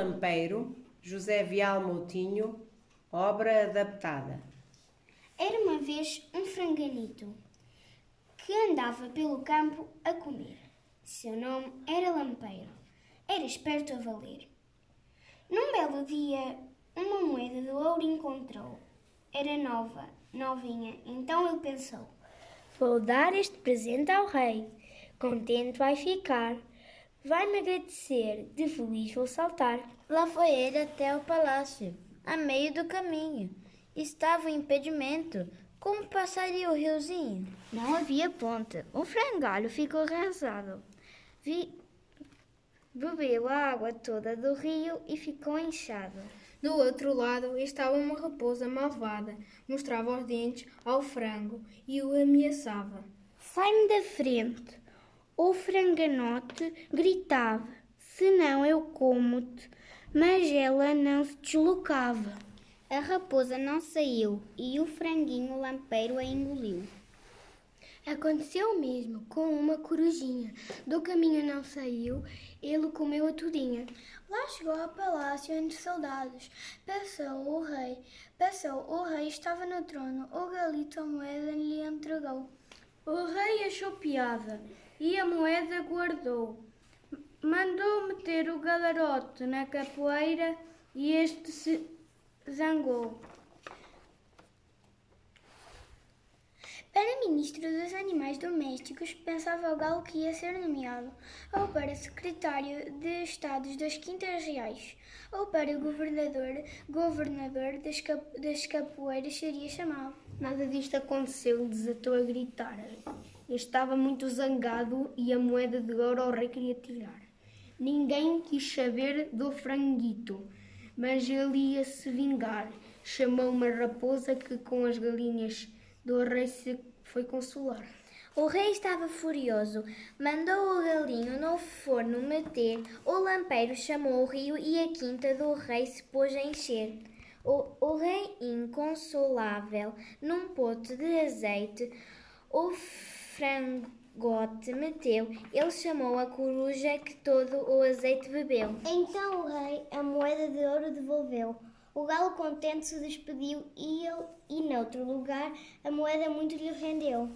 Lampeiro, José Vial Moutinho, obra adaptada. Era uma vez um franganito que andava pelo campo a comer. Seu nome era Lampeiro. Era esperto a valer. Num belo dia, uma moeda de ouro encontrou. Era nova, novinha, então ele pensou: Vou dar este presente ao rei. Contente vai ficar. Vai-me agradecer, de feliz vou saltar. Lá foi ele até o palácio. A meio do caminho estava o impedimento. Como passaria o riozinho? Não havia ponte. O frangalho ficou arrasado. Vi... Bebeu a água toda do rio e ficou inchado. Do outro lado estava uma raposa malvada, mostrava os dentes ao frango e o ameaçava. Sai-me da frente! O franganote gritava: Senão eu como-te. Mas ela não se deslocava. A raposa não saiu e o franguinho lampeiro a engoliu. Aconteceu o mesmo com uma corujinha. Do caminho não saiu, ele comeu a tudinha. Lá chegou ao palácio entre soldados. Passou o rei. Passou o rei, estava no trono. O galito a moeda lhe entregou. O rei achou piada e a moeda guardou. Mandou meter o galarote na capoeira e este se zangou. Para ministro dos animais domésticos, pensava o galo que ia ser nomeado, ou para secretário de Estados das Quintas Reais, ou para governador, governador das, cap das capoeiras seria chamado. Nada disto aconteceu desatou a gritar. Estava muito zangado e a moeda de ouro ao rei queria tirar. Ninguém quis saber do franguito, mas ele ia se vingar. Chamou uma raposa que com as galinhas do rei se foi consolar. O rei estava furioso, mandou o galinho no forno meter, o lampeiro chamou o rio e a quinta do rei se pôs a encher. O, o rei, inconsolável, num pote de azeite, o frangote meteu, ele chamou a coruja que todo o azeite bebeu. Então o rei a moeda de ouro devolveu. O galo contente se despediu e ele, e noutro lugar, a moeda muito lhe rendeu.